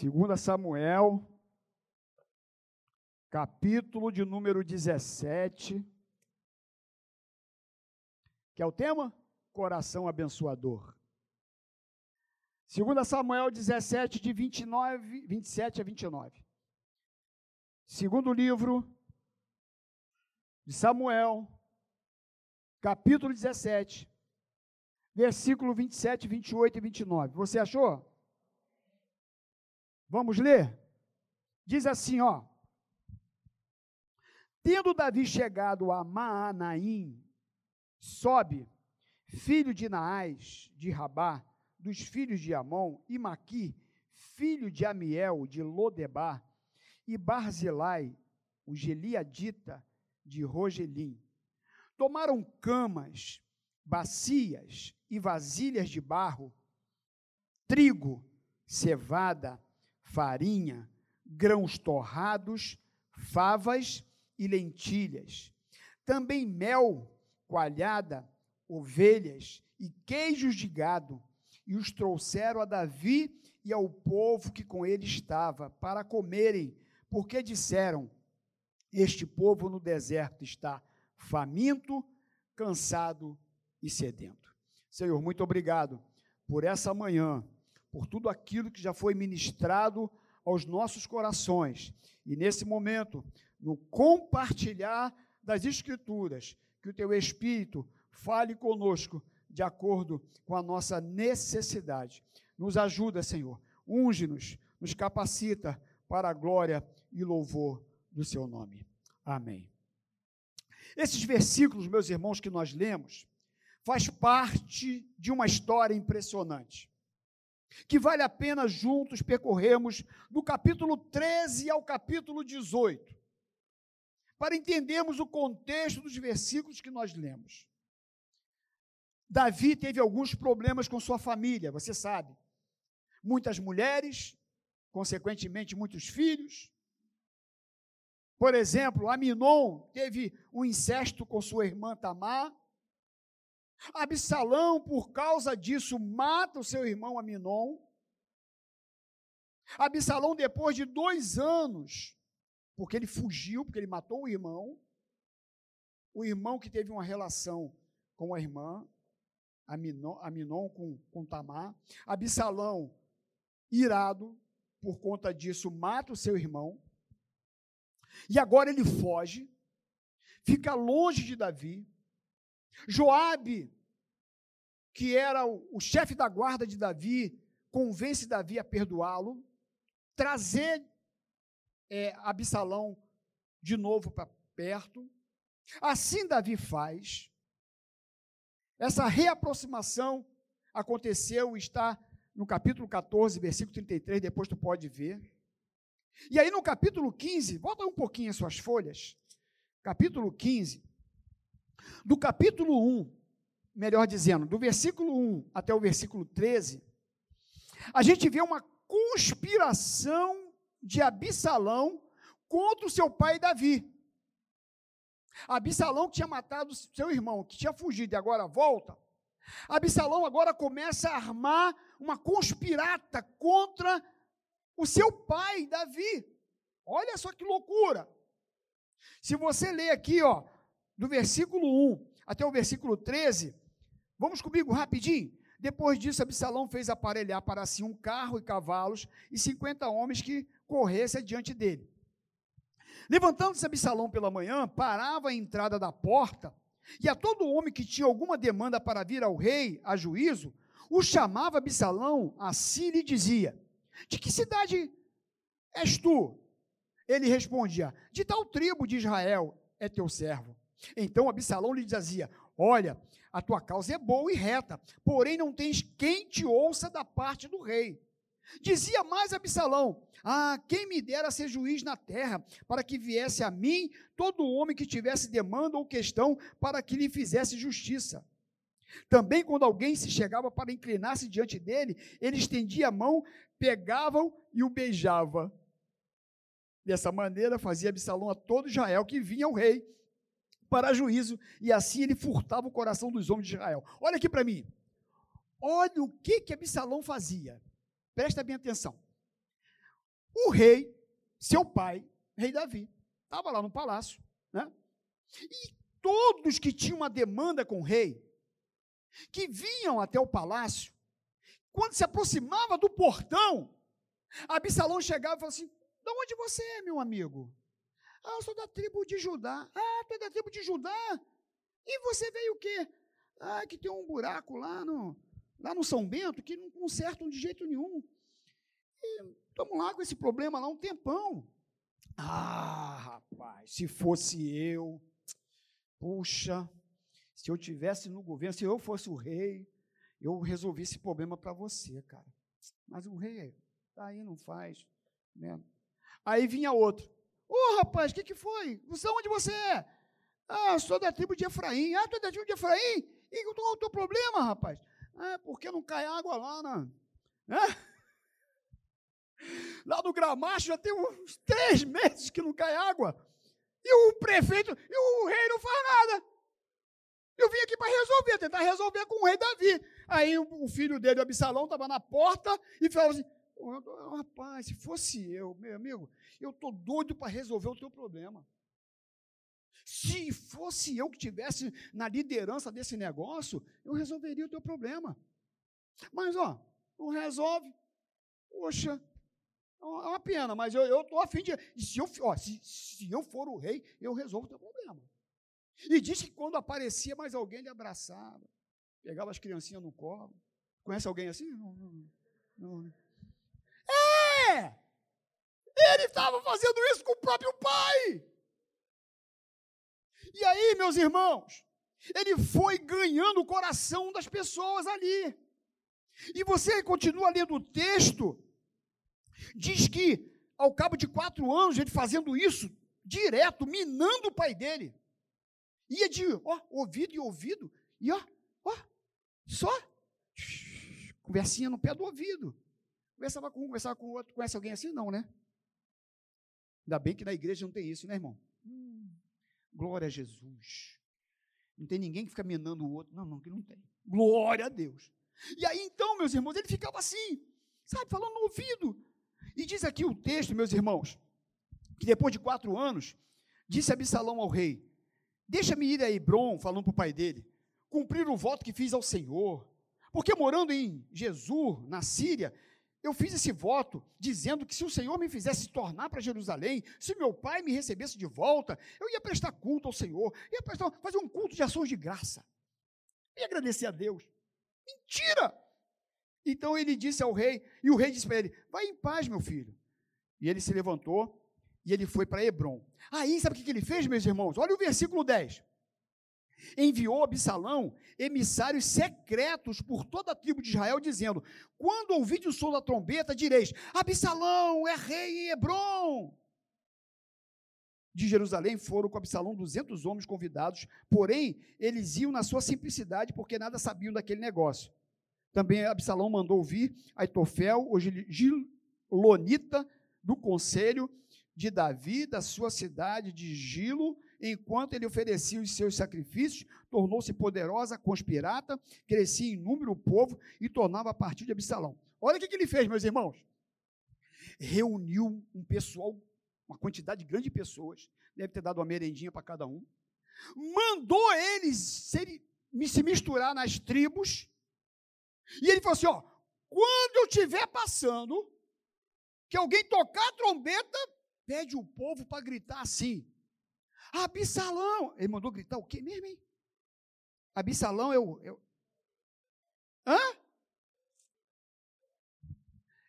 Segunda Samuel, capítulo de número 17, que é o tema? Coração abençoador. Segunda Samuel 17, de 29, 27 a 29. Segundo livro de Samuel, capítulo 17, versículo 27, 28 e 29. Você achou? Vamos ler? Diz assim, ó. Tendo Davi chegado a Maanaim, sobe, filho de Naás, de Rabá, dos filhos de Amon, e Maqui, filho de Amiel, de Lodebar, e Barzilai, o Geliadita, de Rogelim. Tomaram camas, bacias e vasilhas de barro, trigo, cevada, farinha, grãos torrados, favas e lentilhas. Também mel, coalhada, ovelhas e queijos de gado. E os trouxeram a Davi e ao povo que com ele estava, para comerem, porque disseram: Este povo no deserto está faminto, cansado e sedento. Senhor, muito obrigado por essa manhã por tudo aquilo que já foi ministrado aos nossos corações. E nesse momento, no compartilhar das Escrituras, que o teu Espírito fale conosco de acordo com a nossa necessidade. Nos ajuda, Senhor. Unge-nos, nos capacita para a glória e louvor do seu nome. Amém. Esses versículos, meus irmãos, que nós lemos, faz parte de uma história impressionante que vale a pena juntos percorrermos do capítulo 13 ao capítulo 18, para entendermos o contexto dos versículos que nós lemos. Davi teve alguns problemas com sua família, você sabe. Muitas mulheres, consequentemente, muitos filhos. Por exemplo, Aminon teve um incesto com sua irmã Tamar. Absalão, por causa disso, mata o seu irmão Aminon. Absalão, depois de dois anos, porque ele fugiu, porque ele matou o irmão, o irmão que teve uma relação com a irmã, Aminon, Aminon com, com Tamar. Absalão, irado, por conta disso, mata o seu irmão. E agora ele foge, fica longe de Davi, Joabe, que era o, o chefe da guarda de Davi, convence Davi a perdoá-lo, trazer é, Absalão de novo para perto. Assim Davi faz. Essa reaproximação aconteceu, está no capítulo 14, versículo 33, depois tu pode ver. E aí no capítulo 15, volta um pouquinho as suas folhas. Capítulo 15, do capítulo 1, melhor dizendo, do versículo 1 até o versículo 13, a gente vê uma conspiração de Absalão contra o seu pai Davi. Absalão que tinha matado seu irmão, que tinha fugido e agora volta. Absalão agora começa a armar uma conspirata contra o seu pai Davi. Olha só que loucura. Se você ler aqui, ó, do versículo 1 até o versículo 13, vamos comigo rapidinho? Depois disso, Absalão fez aparelhar para si um carro e cavalos e 50 homens que corressem adiante dele. Levantando-se Absalão pela manhã, parava à entrada da porta, e a todo homem que tinha alguma demanda para vir ao rei a juízo, o chamava Absalão a si e lhe dizia: De que cidade és tu? Ele respondia: De tal tribo de Israel é teu servo. Então Absalão lhe dizia: Olha, a tua causa é boa e reta, porém não tens quem te ouça da parte do rei. Dizia mais Absalão: Ah, quem me dera ser juiz na terra, para que viesse a mim todo homem que tivesse demanda ou questão, para que lhe fizesse justiça. Também, quando alguém se chegava para inclinar-se diante dele, ele estendia a mão, pegava-o e o beijava. Dessa maneira, fazia Absalão a todo Israel que vinha ao rei para juízo, e assim ele furtava o coração dos homens de Israel. Olha aqui para mim. Olha o que que Absalão fazia. Presta bem atenção. o rei, seu pai, rei Davi, estava lá no palácio, né? E todos que tinham uma demanda com o rei, que vinham até o palácio, quando se aproximava do portão, Absalão chegava e falava assim: De onde você é, meu amigo? Ah, eu sou da tribo de Judá. Ah, tu é da tribo de Judá? E você veio o quê? Ah, que tem um buraco lá no, lá no São Bento que não consertam de jeito nenhum. Estamos lá com esse problema lá um tempão. Ah, rapaz, se fosse eu, puxa, se eu tivesse no governo, se eu fosse o rei, eu resolvi esse problema para você, cara. Mas o rei tá aí, não faz. Né? Aí vinha outro. Ô, oh, rapaz, o que, que foi? Você, onde você é? Ah, sou da tribo de Efraim. Ah, tu é da tribo de Efraim? E qual é o teu problema, rapaz? Ah, porque não cai água lá, não. Né? Lá no Gramacho já tem uns três meses que não cai água. E o prefeito, e o rei não faz nada. Eu vim aqui para resolver, tentar resolver com o rei Davi. Aí o, filho dele, o Absalão, estava na porta e falava assim: rapaz, se fosse eu, meu amigo, eu estou doido para resolver o teu problema. Se fosse eu que tivesse na liderança desse negócio, eu resolveria o teu problema. Mas, ó, não resolve. Poxa, é uma pena, mas eu estou afim de. Se eu, ó, se, se eu for o rei, eu resolvo o teu problema. E diz que quando aparecia mais alguém, ele abraçava, pegava as criancinhas no colo. Conhece alguém assim? Não, não, não. Ele estava fazendo isso com o próprio pai. E aí, meus irmãos, ele foi ganhando o coração das pessoas ali. E você continua lendo o texto, diz que ao cabo de quatro anos, ele fazendo isso direto, minando o pai dele, ia de ó, ouvido e ouvido, e ó, ó, só conversinha no pé do ouvido. Conversava com um, conversava com o outro. Conhece alguém assim? Não, né? Ainda bem que na igreja não tem isso, né, irmão? Hum, glória a Jesus. Não tem ninguém que fica minando o outro. Não, não, que não tem. Glória a Deus. E aí, então, meus irmãos, ele ficava assim, sabe, falando no ouvido. E diz aqui o texto, meus irmãos, que depois de quatro anos, disse Absalão ao rei: Deixa-me ir a Hebron, falando para o pai dele, cumprir o voto que fiz ao Senhor. Porque morando em Jesus, na Síria, eu fiz esse voto dizendo que se o Senhor me fizesse tornar para Jerusalém, se meu pai me recebesse de volta, eu ia prestar culto ao Senhor, ia prestar, fazer um culto de ações de graça. E agradecer a Deus. Mentira! Então ele disse ao rei, e o rei disse para ele: Vai em paz, meu filho. E ele se levantou e ele foi para Hebron. Aí, sabe o que ele fez, meus irmãos? Olha o versículo 10. Enviou Absalão emissários secretos por toda a tribo de Israel, dizendo: Quando ouvide o som da trombeta, direis: Absalão é rei em Hebron. De Jerusalém foram com Absalão duzentos homens convidados, porém eles iam na sua simplicidade, porque nada sabiam daquele negócio. Também Absalão mandou ouvir Aitofel, o Gilonita, do conselho, de Davi, da sua cidade de Gilo, enquanto ele oferecia os seus sacrifícios, tornou-se poderosa, conspirata, crescia em número o povo e tornava a partir de Absalão. Olha o que, ele fez, meus irmãos. Reuniu um pessoal, uma quantidade grande de pessoas, deve ter dado uma merendinha para cada um, mandou eles se, se misturar nas tribos, e ele falou assim: ó, quando eu estiver passando, que alguém tocar a trombeta, pede o povo para gritar assim: Absalão! Ele mandou gritar o quê mesmo, hein? Absalão é o. É. Hã?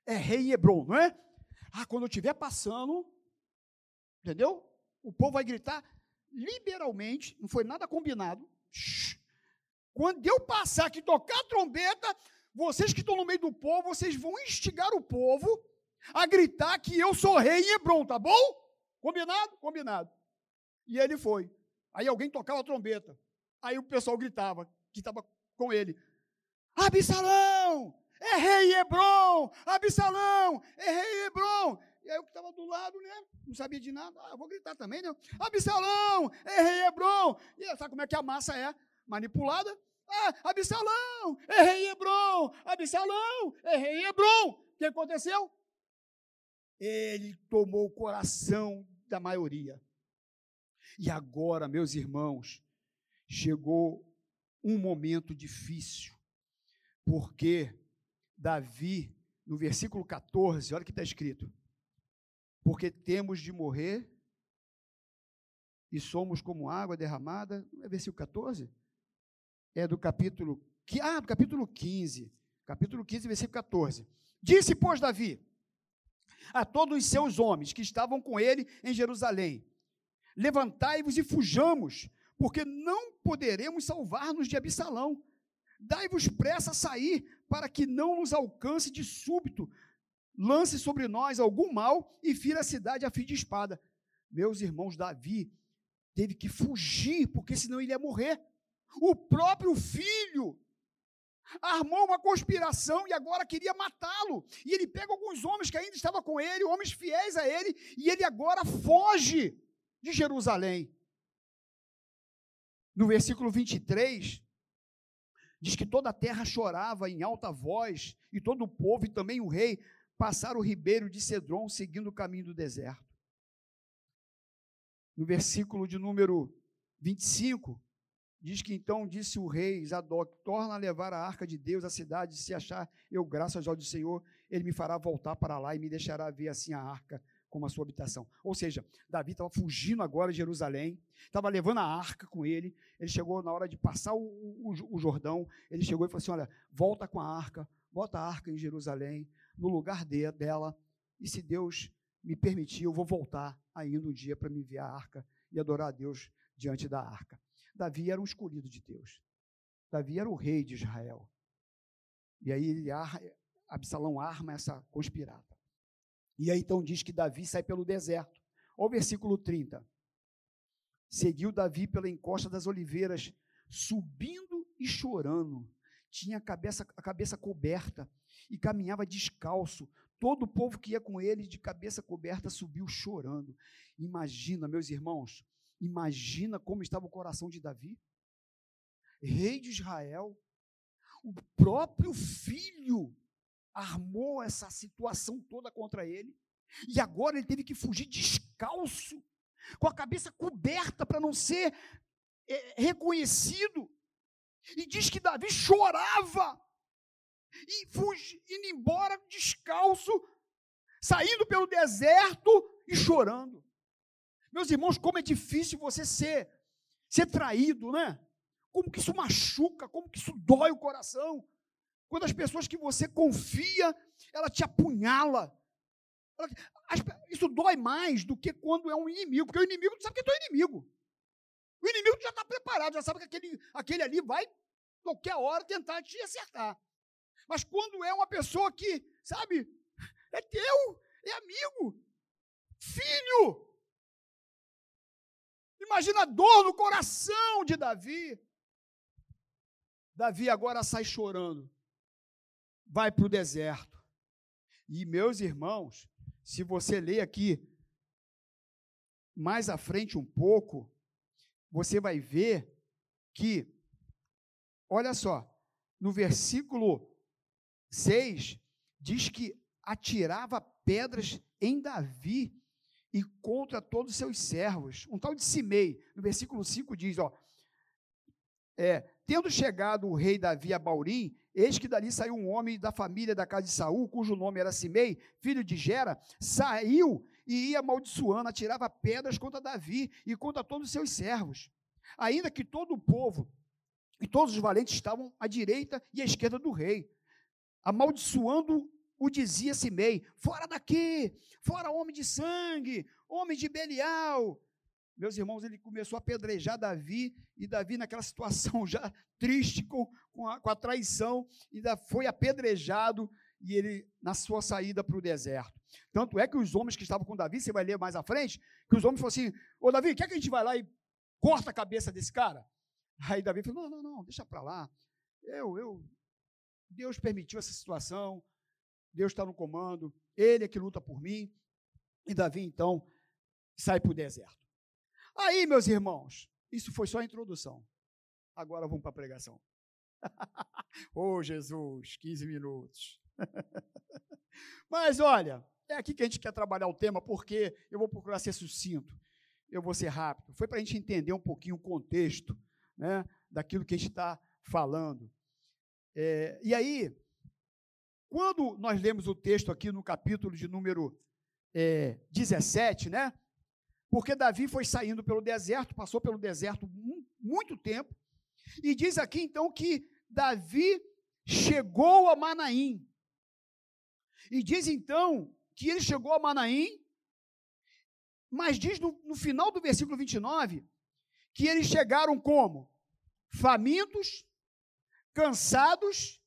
É rei Hebron, não é? Ah, quando eu estiver passando, entendeu? O povo vai gritar liberalmente, não foi nada combinado. Quando eu passar aqui tocar a trombeta, vocês que estão no meio do povo, vocês vão instigar o povo a gritar que eu sou rei em Hebron, tá bom? Combinado? Combinado. E ele foi. Aí alguém tocava a trombeta. Aí o pessoal gritava, que estava com ele: Absalão! É rei Hebron! Absalão! É rei Hebron! E aí o que estava do lado, né? Não sabia de nada. Ah, eu vou gritar também, né? Absalão! É rei Hebron! E sabe como é que a massa é? Manipulada. Ah, Absalão! É rei Hebron! Absalão! É rei Hebron! O que aconteceu? ele tomou o coração da maioria. E agora, meus irmãos, chegou um momento difícil, porque Davi, no versículo 14, olha o que está escrito: porque temos de morrer e somos como água derramada, é versículo 14? É do capítulo, ah, do capítulo 15, capítulo 15, versículo 14. Disse, pois, Davi, a todos os seus homens que estavam com ele em Jerusalém: Levantai-vos e fujamos, porque não poderemos salvar-nos de Absalão. Dai-vos pressa a sair, para que não nos alcance de súbito, lance sobre nós algum mal e fira a cidade a fim de espada. Meus irmãos, Davi teve que fugir, porque senão ele ia morrer. O próprio filho armou uma conspiração e agora queria matá-lo. E ele pega alguns homens que ainda estavam com ele, homens fiéis a ele, e ele agora foge de Jerusalém. No versículo 23, diz que toda a terra chorava em alta voz, e todo o povo e também o rei passaram o ribeiro de Cedron, seguindo o caminho do deserto. No versículo de número 25, diz que então disse o rei Zadok: torna a levar a arca de Deus à cidade, se achar eu graças ao Senhor, ele me fará voltar para lá e me deixará ver assim a arca como a sua habitação. Ou seja, Davi estava fugindo agora de Jerusalém, estava levando a arca com ele. Ele chegou na hora de passar o, o, o, Jordão, ele chegou e falou assim: Olha, volta com a arca, bota a arca em Jerusalém, no lugar de, dela, e se Deus me permitir, eu vou voltar ainda um dia para me ver a arca e adorar a Deus diante da arca. Davi era um escolhido de Deus. Davi era o rei de Israel. E aí ele, Absalão arma essa conspirada. E aí então diz que Davi sai pelo deserto. Olha o versículo 30. Seguiu Davi pela encosta das oliveiras, subindo e chorando. Tinha a cabeça, a cabeça coberta e caminhava descalço. Todo o povo que ia com ele, de cabeça coberta, subiu chorando. Imagina, meus irmãos, imagina como estava o coração de Davi, rei de Israel, o próprio filho armou essa situação toda contra ele, e agora ele teve que fugir descalço, com a cabeça coberta para não ser é, reconhecido. E diz que Davi chorava, e fugi, indo embora descalço, saindo pelo deserto e chorando. Meus irmãos, como é difícil você ser, ser traído, né? Como que isso machuca, como que isso dói o coração. Quando as pessoas que você confia, ela te apunhala. isso dói mais do que quando é um inimigo, porque o inimigo tu sabe que é teu inimigo. O inimigo já está preparado, já sabe que aquele, aquele ali vai, qualquer hora, tentar te acertar. Mas quando é uma pessoa que, sabe, é teu, é amigo, filho. Imagina a dor no coração de Davi. Davi agora sai chorando vai para o deserto. E, meus irmãos, se você ler aqui mais à frente um pouco, você vai ver que, olha só, no versículo 6, diz que atirava pedras em Davi e contra todos os seus servos. Um tal de Simei, no versículo 5 diz, ó, é, tendo chegado o rei Davi a Baurim, Eis que dali saiu um homem da família da casa de Saul, cujo nome era Simei, filho de Gera, saiu e ia amaldiçoando, atirava pedras contra Davi e contra todos os seus servos. Ainda que todo o povo e todos os valentes estavam à direita e à esquerda do rei. Amaldiçoando o dizia Simei: Fora daqui, fora homem de sangue, homem de Belial. Meus irmãos, ele começou a apedrejar Davi, e Davi, naquela situação já triste com, com, a, com a traição, ainda foi apedrejado, e ele, na sua saída para o deserto. Tanto é que os homens que estavam com Davi, você vai ler mais à frente, que os homens falaram assim: Ô Davi, quer que a gente vai lá e corta a cabeça desse cara? Aí Davi falou: Não, não, não, deixa para lá. Eu, eu, Deus permitiu essa situação, Deus está no comando, Ele é que luta por mim. E Davi, então, sai para o deserto. Aí, meus irmãos, isso foi só a introdução. Agora vamos para a pregação. oh, Jesus, 15 minutos. Mas olha, é aqui que a gente quer trabalhar o tema, porque eu vou procurar ser sucinto, eu vou ser rápido. Foi para a gente entender um pouquinho o contexto né, daquilo que a gente está falando. É, e aí, quando nós lemos o texto aqui no capítulo de número é, 17, né? Porque Davi foi saindo pelo deserto, passou pelo deserto muito tempo, e diz aqui então que Davi chegou a Manaim. E diz então que ele chegou a Manaim, mas diz no, no final do versículo 29 que eles chegaram como? Famintos, cansados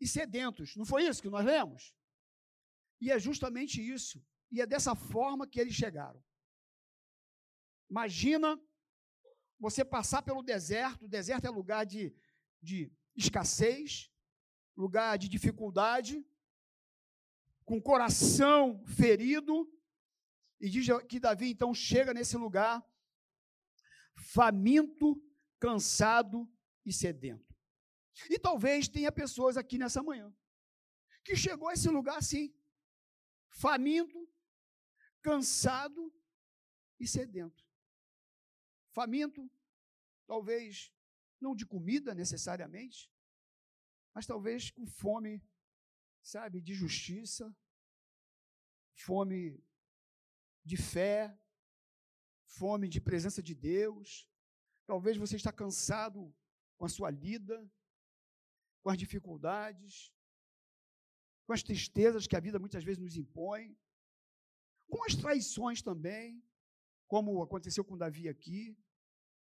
e sedentos. Não foi isso que nós lemos? E é justamente isso. E é dessa forma que eles chegaram. Imagina você passar pelo deserto, o deserto é lugar de, de escassez, lugar de dificuldade, com coração ferido, e diz que Davi então chega nesse lugar faminto, cansado e sedento. E talvez tenha pessoas aqui nessa manhã que chegou a esse lugar assim, faminto, cansado e sedento. Faminto, talvez não de comida necessariamente, mas talvez com fome, sabe, de justiça, fome de fé, fome de presença de Deus. Talvez você está cansado com a sua lida, com as dificuldades, com as tristezas que a vida muitas vezes nos impõe, com as traições também, como aconteceu com Davi aqui,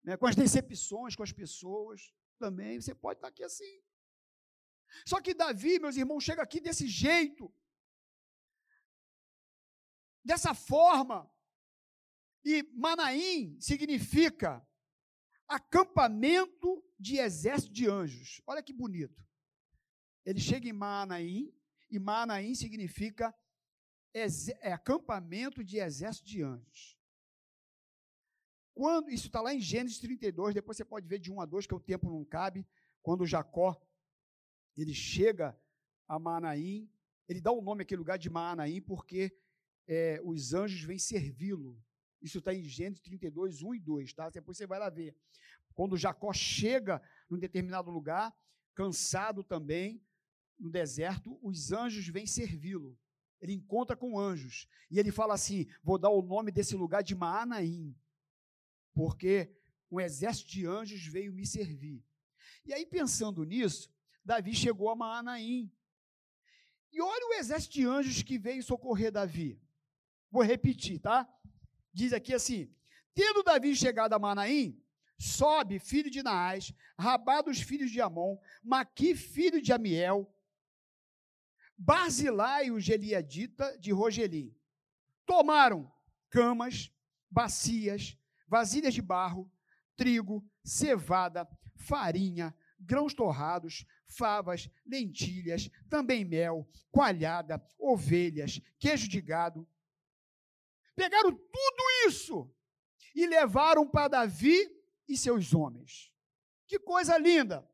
né, com as decepções com as pessoas também. Você pode estar aqui assim. Só que Davi, meus irmãos, chega aqui desse jeito, dessa forma. E Manaim significa acampamento de exército de anjos. Olha que bonito. Ele chega em Manaim, e Manaim significa é, acampamento de exército de anjos. Quando isso está lá em Gênesis 32, depois você pode ver de 1 a 2, que o tempo não cabe, quando Jacó ele chega a Manaim, ele dá o nome àquele lugar de Manaim porque é, os anjos vêm servi-lo. Isso está em Gênesis 32, 1 e 2, tá? Depois você vai lá ver. Quando Jacó chega num determinado lugar, cansado também, no deserto, os anjos vêm servi-lo. Ele encontra com anjos. E ele fala assim: vou dar o nome desse lugar de Maanaim, porque um exército de anjos veio me servir. E aí, pensando nisso, Davi chegou a Maanaim. E olha o exército de anjos que veio socorrer Davi. Vou repetir, tá? Diz aqui assim: Tendo Davi chegado a Manaim, sobe, filho de Naás, Rabá dos filhos de Amon, Maqui, filho de Amiel, Barzilai, o Geliadita de Rogelim. Tomaram camas, bacias, vasilhas de barro, trigo, cevada, farinha, grãos torrados, favas, lentilhas, também mel, coalhada, ovelhas, queijo de gado. Pegaram tudo isso e levaram para Davi e seus homens. Que coisa linda!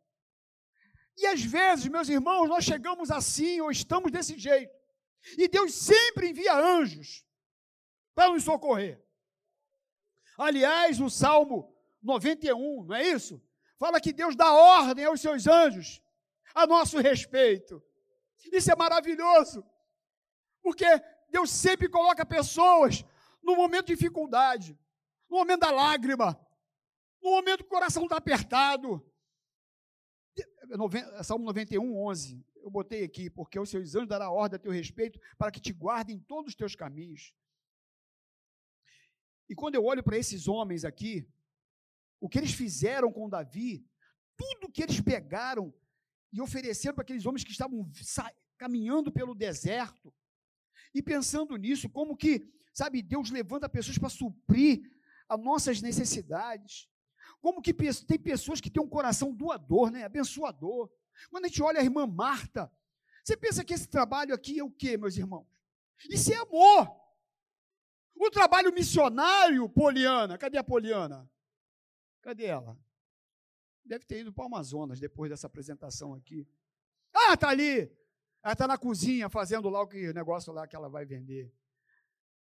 E às vezes, meus irmãos, nós chegamos assim ou estamos desse jeito. E Deus sempre envia anjos para nos socorrer. Aliás, o Salmo 91, não é isso? Fala que Deus dá ordem aos seus anjos a nosso respeito. Isso é maravilhoso, porque Deus sempre coloca pessoas no momento de dificuldade, no momento da lágrima, no momento que o coração está apertado. Salmo 91, 11. Eu botei aqui, porque os seus anjos dará ordem a teu respeito para que te guardem em todos os teus caminhos. E quando eu olho para esses homens aqui, o que eles fizeram com Davi, tudo que eles pegaram e ofereceram para aqueles homens que estavam caminhando pelo deserto, e pensando nisso, como que, sabe, Deus levanta pessoas para suprir as nossas necessidades. Como que tem pessoas que têm um coração doador, né? abençoador. Quando a gente olha a irmã Marta, você pensa que esse trabalho aqui é o quê, meus irmãos? Isso é amor. O trabalho missionário, Poliana, cadê a Poliana? Cadê ela? Deve ter ido para o Amazonas depois dessa apresentação aqui. Ah, tá ali. Ela está na cozinha fazendo lá o que negócio lá que ela vai vender.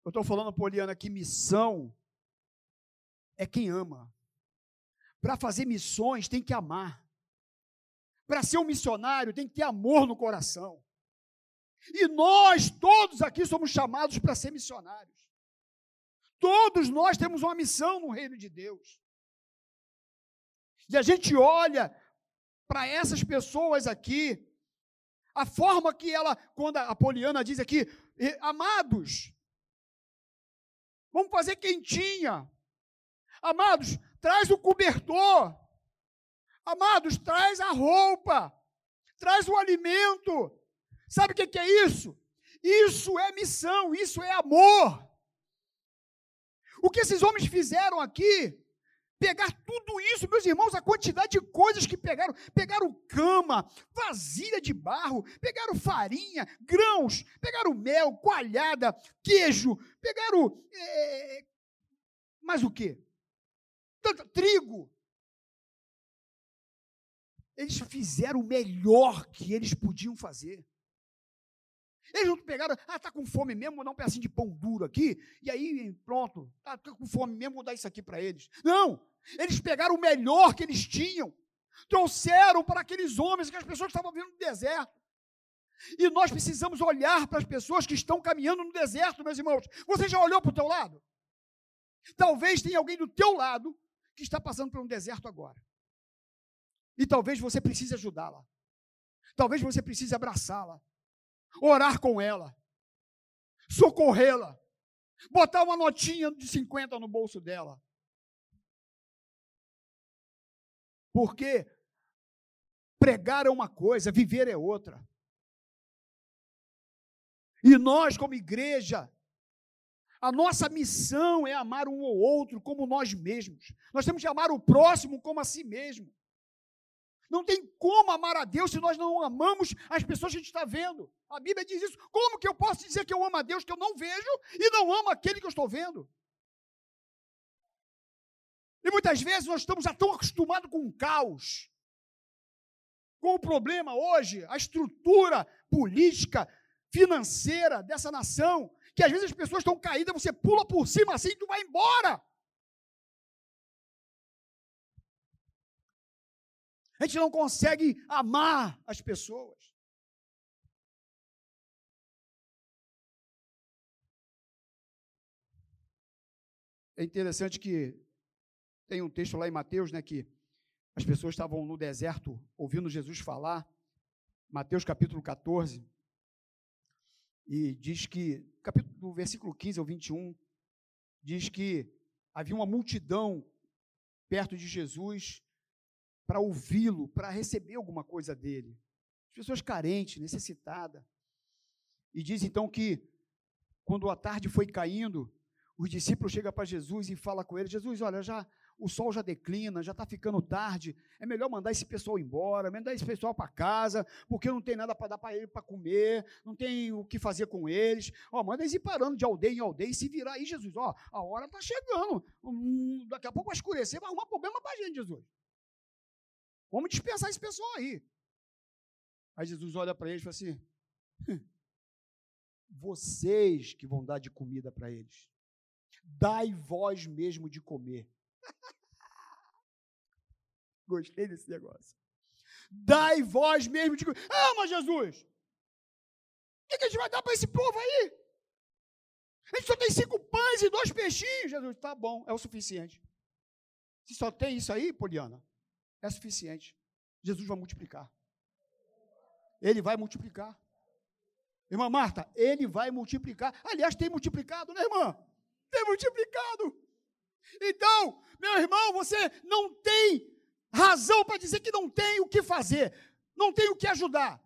Eu estou falando, Poliana, que missão é quem ama. Para fazer missões tem que amar. Para ser um missionário tem que ter amor no coração. E nós todos aqui somos chamados para ser missionários. Todos nós temos uma missão no reino de Deus. E a gente olha para essas pessoas aqui, a forma que ela, quando a Poliana diz aqui, amados, vamos fazer quentinha. Amados, traz o cobertor. Amados, traz a roupa. Traz o alimento. Sabe o que é isso? Isso é missão, isso é amor. O que esses homens fizeram aqui pegar tudo isso, meus irmãos, a quantidade de coisas que pegaram. Pegaram cama, vasilha de barro, pegaram farinha, grãos, pegaram mel, coalhada, queijo, pegaram. É, mais o quê? Tanto, trigo. Eles fizeram o melhor que eles podiam fazer. Eles não pegaram, ah, tá com fome mesmo, vou dar um pedacinho de pão duro aqui, e aí pronto, tá, tá com fome mesmo, vou dar isso aqui para eles. Não! Eles pegaram o melhor que eles tinham, trouxeram para aqueles homens que as pessoas estavam vendo no deserto. E nós precisamos olhar para as pessoas que estão caminhando no deserto, meus irmãos. Você já olhou para o teu lado? Talvez tenha alguém do teu lado que está passando por um deserto agora. E talvez você precise ajudá-la. Talvez você precise abraçá-la, orar com ela, socorrê-la, botar uma notinha de 50 no bolso dela. Porque pregar é uma coisa, viver é outra. E nós, como igreja, a nossa missão é amar um ou outro como nós mesmos. Nós temos que amar o próximo como a si mesmo. Não tem como amar a Deus se nós não amamos as pessoas que a gente está vendo. A Bíblia diz isso. Como que eu posso dizer que eu amo a Deus que eu não vejo e não amo aquele que eu estou vendo? E muitas vezes nós estamos já tão acostumados com o caos, com o problema hoje, a estrutura política, financeira dessa nação, que às vezes as pessoas estão caídas, você pula por cima assim e tu vai embora. Gente não consegue amar as pessoas. É interessante que tem um texto lá em Mateus, né, que as pessoas estavam no deserto ouvindo Jesus falar, Mateus capítulo 14, e diz que, capítulo, do versículo 15 ao 21, diz que havia uma multidão perto de Jesus para ouvi-lo, para receber alguma coisa dele. As pessoas carentes, necessitadas. E diz então que, quando a tarde foi caindo, os discípulos chegam para Jesus e falam com ele: Jesus, olha, já o sol já declina, já está ficando tarde, é melhor mandar esse pessoal embora, mandar esse pessoal para casa, porque não tem nada para dar para ele para comer, não tem o que fazer com eles. Ó, manda eles ir parando de aldeia em aldeia e se virar aí, Jesus. Ó, a hora está chegando, hum, daqui a pouco vai escurecer, vai arrumar problema para a gente, Jesus. Vamos dispensar esse pessoal aí. Aí Jesus olha para eles e fala assim: hum, vocês que vão dar de comida para eles, dai vós mesmo de comer. Gostei desse negócio. Dai vós mesmo de. Ah, mas Jesus! O que, que a gente vai dar para esse povo aí? A gente só tem cinco pães e dois peixinhos. Jesus, tá bom, é o suficiente. Se só tem isso aí, Poliana, é suficiente. Jesus vai multiplicar. Ele vai multiplicar. Irmã Marta, ele vai multiplicar. Aliás, tem multiplicado, né, irmã? Tem multiplicado. Então, meu irmão, você não tem razão para dizer que não tem o que fazer, não tem o que ajudar.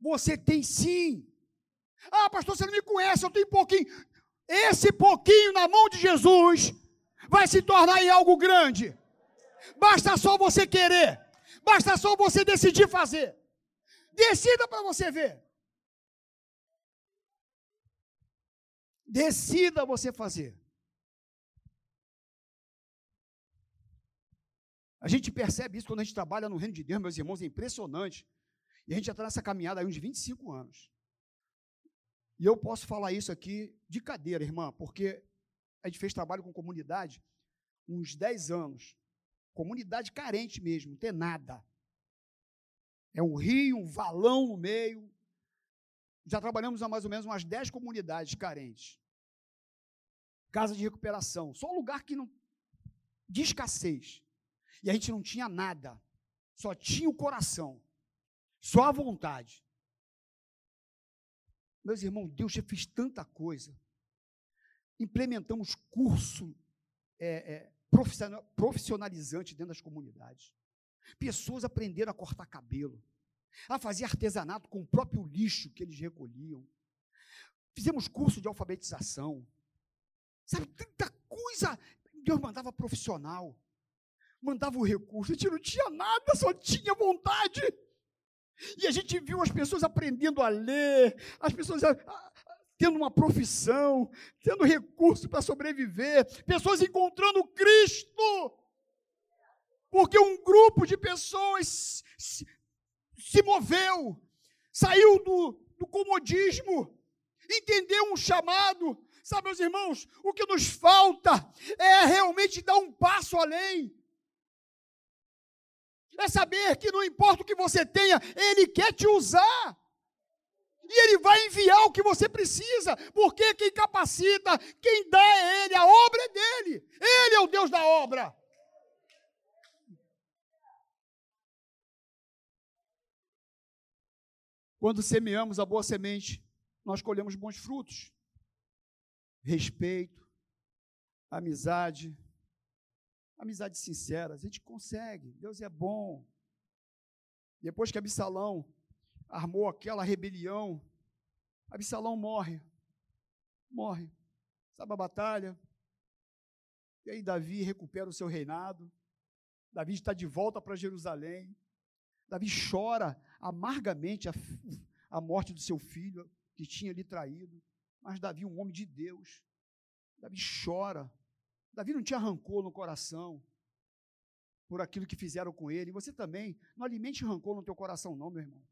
Você tem sim. Ah, pastor, você não me conhece, eu tenho pouquinho. Esse pouquinho na mão de Jesus vai se tornar em algo grande. Basta só você querer, basta só você decidir fazer. Decida para você ver. Decida você fazer. A gente percebe isso quando a gente trabalha no reino de Deus, meus irmãos, é impressionante. E a gente já está nessa caminhada aí uns 25 anos. E eu posso falar isso aqui de cadeira, irmã, porque a gente fez trabalho com comunidade uns 10 anos. Comunidade carente mesmo, não tem nada. É um rio, um valão no meio. Já trabalhamos há mais ou menos umas 10 comunidades carentes. Casa de recuperação. Só um lugar que não. de escassez. E a gente não tinha nada. Só tinha o coração. Só a vontade. Meus irmãos, Deus já fez tanta coisa. Implementamos curso é, é, profissionalizante dentro das comunidades. Pessoas aprenderam a cortar cabelo, a fazer artesanato com o próprio lixo que eles recolhiam. Fizemos curso de alfabetização. Sabe, tanta coisa. Deus mandava profissional, mandava o recurso. A gente não tinha nada, só tinha vontade. E a gente viu as pessoas aprendendo a ler, as pessoas tendo uma profissão, tendo recurso para sobreviver, pessoas encontrando Cristo. Porque um grupo de pessoas se, moveu, saiu do, do comodismo, entendeu um chamado. Sabe, meus irmãos, o que nos falta é realmente dar um passo além. É saber que não importa o que você tenha, Ele quer te usar. E Ele vai enviar o que você precisa, porque quem capacita, quem dá é Ele, a obra é dele. Ele é o Deus da obra. Quando semeamos a boa semente, nós colhemos bons frutos. Respeito, amizade, amizade sincera. A gente consegue, Deus é bom. Depois que Absalão armou aquela rebelião, Absalão morre. Morre. Sabe a batalha? E aí Davi recupera o seu reinado. Davi está de volta para Jerusalém. Davi chora amargamente a, a morte do seu filho, que tinha lhe traído. Mas Davi, um homem de Deus, Davi chora. Davi não tinha rancor no coração por aquilo que fizeram com ele. Você também, não alimente rancor no teu coração, não, meu irmão.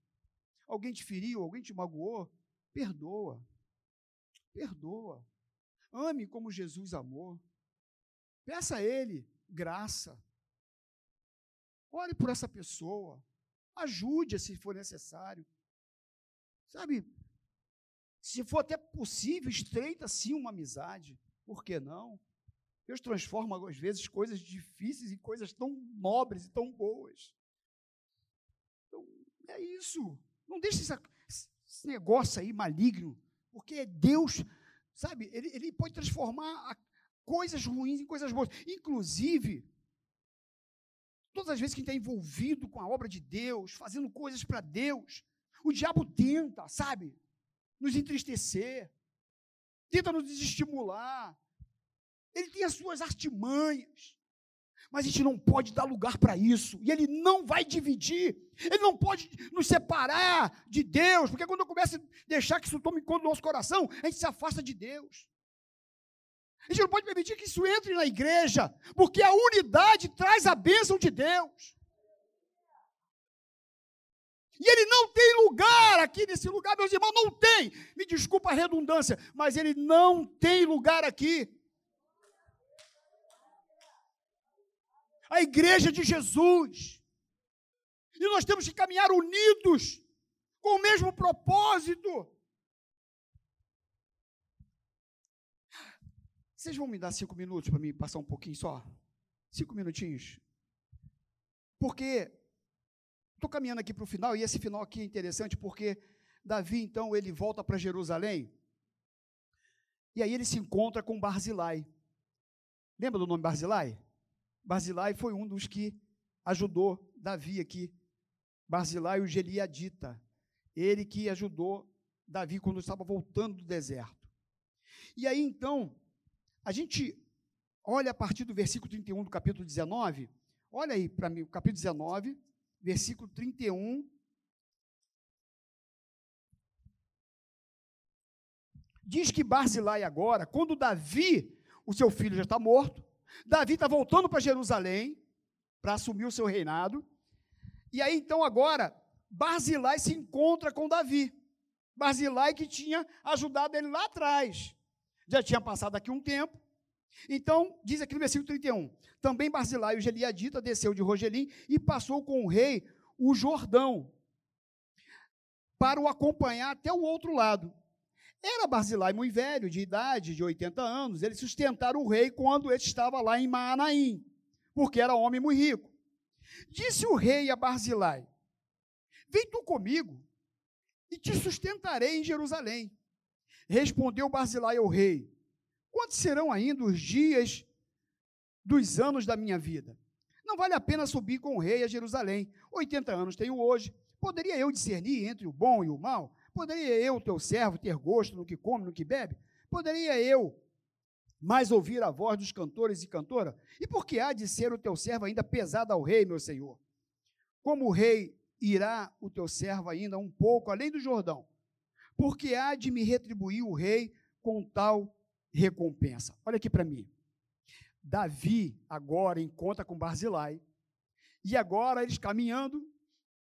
Alguém te feriu, alguém te magoou, perdoa. Perdoa. Ame como Jesus amou. Peça a Ele graça. Ore por essa pessoa. Ajude se for necessário. Sabe, se for até possível, estreita sim uma amizade. Por que não? Deus transforma, às vezes, coisas difíceis em coisas tão nobres e tão boas. Então, é isso. Não deixe essa, esse negócio aí maligno, porque é Deus, sabe, ele, ele pode transformar coisas ruins em coisas boas. Inclusive, Todas as vezes que está envolvido com a obra de Deus, fazendo coisas para Deus, o diabo tenta, sabe, nos entristecer, tenta nos desestimular. Ele tem as suas artimanhas. Mas a gente não pode dar lugar para isso. E ele não vai dividir. Ele não pode nos separar de Deus. Porque quando eu começo a deixar que isso tome conta do nosso coração, a gente se afasta de Deus. A gente não pode permitir que isso entre na igreja, porque a unidade traz a bênção de Deus. E ele não tem lugar aqui nesse lugar, meus irmãos, não tem. Me desculpa a redundância, mas ele não tem lugar aqui. A igreja de Jesus. E nós temos que caminhar unidos, com o mesmo propósito. Vocês vão me dar cinco minutos para me passar um pouquinho só? Cinco minutinhos. Porque estou caminhando aqui para o final, e esse final aqui é interessante porque Davi, então, ele volta para Jerusalém, e aí ele se encontra com Barzilai. Lembra do nome Barzilai? Barzilai foi um dos que ajudou Davi aqui. Barzilai, o Geliadita. Ele que ajudou Davi quando estava voltando do deserto. E aí, então, a gente olha a partir do versículo 31 do capítulo 19, olha aí para mim, o capítulo 19, versículo 31. Diz que Barzilai agora, quando Davi, o seu filho já está morto, Davi está voltando para Jerusalém para assumir o seu reinado. E aí então agora Barzilai se encontra com Davi. Barzilai que tinha ajudado ele lá atrás. Já tinha passado aqui um tempo. Então, diz aqui no versículo 31, também Barzilai, o Geliadita, desceu de Rogelim e passou com o rei o Jordão, para o acompanhar até o outro lado. Era Barzilai muito velho, de idade, de 80 anos, ele sustentara o rei quando ele estava lá em Maanaim, porque era homem muito rico. Disse o rei a Barzilai, vem tu comigo, e te sustentarei em Jerusalém. Respondeu Barzilai ao rei, quantos serão ainda os dias dos anos da minha vida? Não vale a pena subir com o rei a Jerusalém. 80 anos tenho hoje. Poderia eu discernir entre o bom e o mal? Poderia eu, teu servo, ter gosto no que come, no que bebe? Poderia eu mais ouvir a voz dos cantores e cantora? E por que há de ser o teu servo ainda pesado ao rei, meu senhor? Como o rei irá o teu servo ainda um pouco além do Jordão? Porque há de me retribuir o rei com tal recompensa. Olha aqui para mim. Davi agora encontra com Barzilai, e agora eles caminhando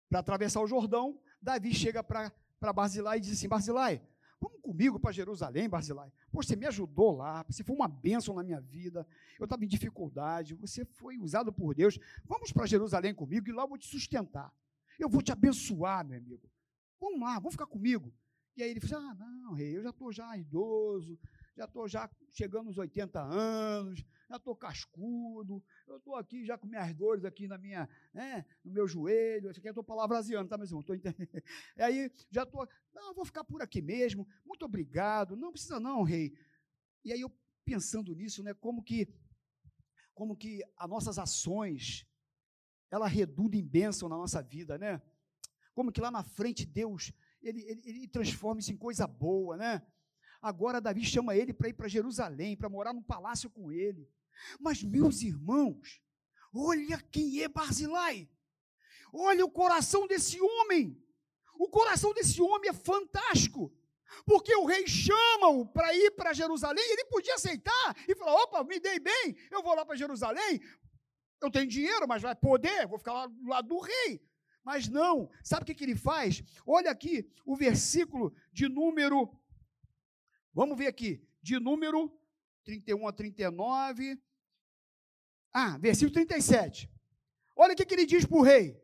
para atravessar o Jordão, Davi chega para para Barzilai e diz assim: Barzilai, vamos comigo para Jerusalém, Barzilai. você me ajudou lá, você foi uma bênção na minha vida, eu estava em dificuldade, você foi usado por Deus. Vamos para Jerusalém comigo e lá eu vou te sustentar. Eu vou te abençoar, meu amigo. Vamos lá, vamos ficar comigo. E aí ele falou: Ah, não, rei, eu já estou já idoso, já estou já chegando aos 80 anos, já estou cascudo, eu estou aqui já com minhas dores aqui na minha, né, no meu joelho, isso aqui eu estou palavraseando, tá, meu irmão? Estou entendendo. E aí já estou, não, vou ficar por aqui mesmo, muito obrigado, não precisa não, rei. E aí eu pensando nisso, né, como que, como que as nossas ações, ela redunda em bênção na nossa vida, né? Como que lá na frente Deus, ele, ele, ele transforma isso em coisa boa, né? Agora Davi chama ele para ir para Jerusalém, para morar no palácio com ele. Mas, meus irmãos, olha quem é Barzilai. Olha o coração desse homem. O coração desse homem é fantástico. Porque o rei chama-o para ir para Jerusalém, ele podia aceitar e falar: opa, me dei bem, eu vou lá para Jerusalém, eu tenho dinheiro, mas vai poder, vou ficar lá do lado do rei. Mas não, sabe o que, que ele faz? Olha aqui o versículo de número Vamos ver aqui, de número 31 a 39. Ah, versículo 37. Olha o que, ele diz para o rei: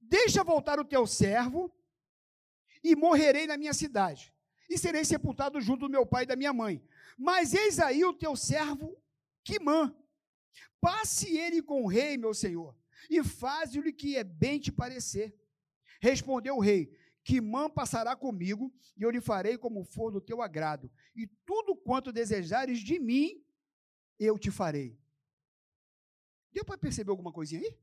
Deixa voltar o teu servo, e morrerei na minha cidade, e serei sepultado junto do meu pai e da minha mãe. Mas eis aí o teu servo Quimã. Passe ele com o rei, meu senhor, e faze-lhe que é bem te parecer. Respondeu o rei: Quimã passará comigo, e eu lhe farei como for do teu agrado, e tudo quanto desejares de mim, eu te farei. Deu para perceber alguma coisinha aí?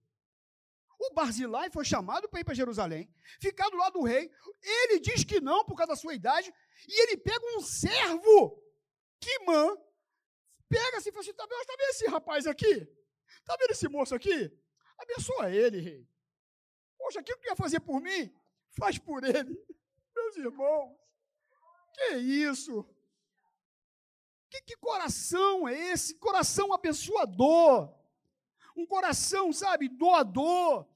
O Barzilai foi chamado para ir para Jerusalém, ficar do lado do rei. Ele diz que não por causa da sua idade, e ele pega um servo, Quimã, pega assim e fala assim: tá vendo, tá vendo esse rapaz aqui? Tá vendo esse moço aqui? Abençoa ele, rei. Poxa, o que tu ia fazer por mim? Faz por ele. Meus irmãos, que isso? Que, que coração é esse? Coração abençoador. Um coração, sabe, doador.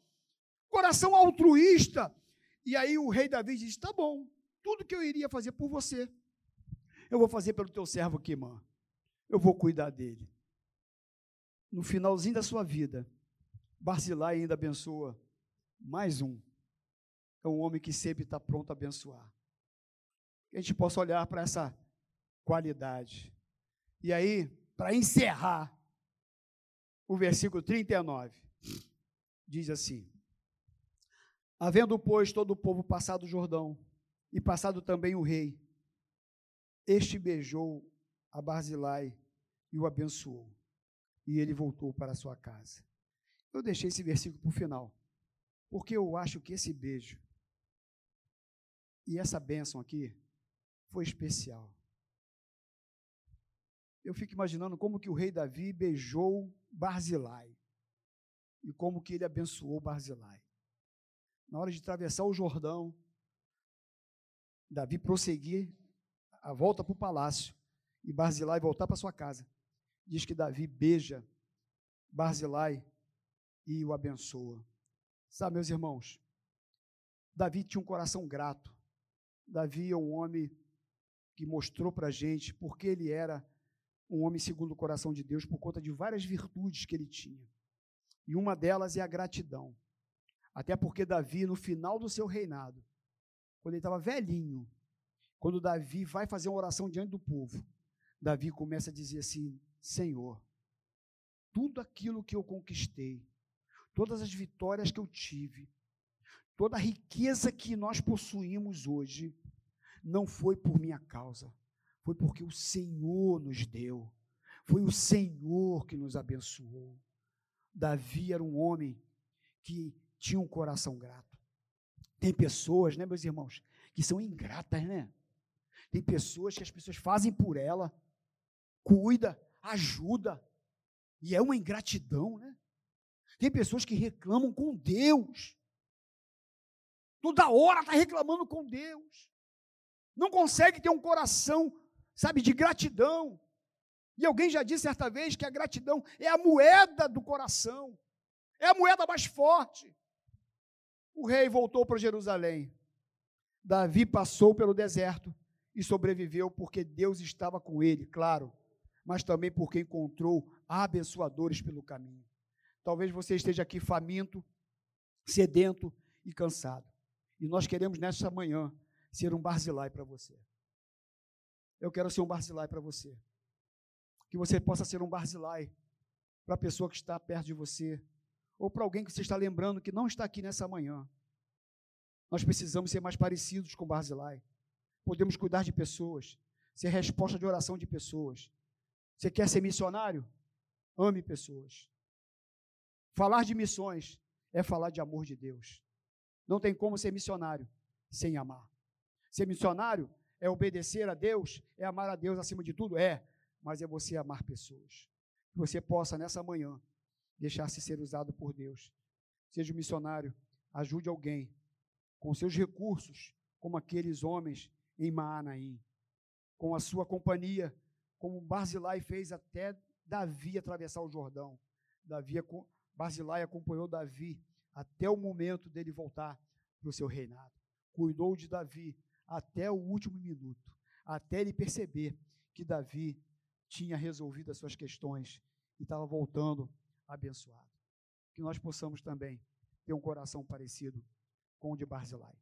Coração altruísta. E aí o rei Davi diz: tá bom, tudo que eu iria fazer por você, eu vou fazer pelo teu servo Quimã. Eu vou cuidar dele. No finalzinho da sua vida, Barzilai ainda abençoa mais um é um homem que sempre está pronto a abençoar. Que a gente possa olhar para essa qualidade. E aí, para encerrar, o versículo 39 diz assim: Havendo, pois, todo o povo passado o Jordão, e passado também o rei, este beijou a Barzilai e o abençoou, e ele voltou para sua casa. Eu deixei esse versículo para o final, porque eu acho que esse beijo e essa bênção aqui foi especial. Eu fico imaginando como que o rei Davi beijou Barzilai e como que ele abençoou Barzilai. Na hora de atravessar o Jordão, Davi prosseguir a volta para o palácio e Barzilai voltar para sua casa. Diz que Davi beija Barzilai e o abençoa. Sabe, meus irmãos, Davi tinha um coração grato. Davi é um homem que mostrou para a gente porque ele era um homem segundo o coração de Deus por conta de várias virtudes que ele tinha. E uma delas é a gratidão. Até porque Davi, no final do seu reinado, quando ele estava velhinho, quando Davi vai fazer uma oração diante do povo, Davi começa a dizer assim: Senhor, tudo aquilo que eu conquistei, todas as vitórias que eu tive, toda a riqueza que nós possuímos hoje, não foi por minha causa, foi porque o Senhor nos deu, foi o Senhor que nos abençoou. Davi era um homem que tinha um coração grato. Tem pessoas, né, meus irmãos, que são ingratas, né? Tem pessoas que as pessoas fazem por ela, cuida, ajuda, e é uma ingratidão, né? Tem pessoas que reclamam com Deus. Toda hora está reclamando com Deus. Não consegue ter um coração, sabe, de gratidão. E alguém já disse certa vez que a gratidão é a moeda do coração, é a moeda mais forte. O rei voltou para Jerusalém. Davi passou pelo deserto e sobreviveu porque Deus estava com ele, claro, mas também porque encontrou abençoadores pelo caminho. Talvez você esteja aqui faminto, sedento e cansado. E nós queremos nesta manhã ser um barzilai para você. Eu quero ser um barzilai para você. Que você possa ser um barzilai para a pessoa que está perto de você, ou para alguém que você está lembrando que não está aqui nessa manhã. Nós precisamos ser mais parecidos com Barzilai. Podemos cuidar de pessoas, ser resposta de oração de pessoas. Você quer ser missionário? Ame pessoas. Falar de missões é falar de amor de Deus. Não tem como ser missionário sem amar. Ser missionário é obedecer a Deus, é amar a Deus acima de tudo? É, mas é você amar pessoas. Que você possa, nessa manhã, deixar-se ser usado por Deus. Seja um missionário, ajude alguém com seus recursos, como aqueles homens em Maanaim, com a sua companhia, como Barzilai fez até Davi atravessar o Jordão. Davi, Barzilai acompanhou Davi até o momento dele voltar para o seu reinado. Cuidou de Davi até o último minuto, até ele perceber que Davi tinha resolvido as suas questões e estava voltando abençoado. Que nós possamos também ter um coração parecido com o de Barzilai.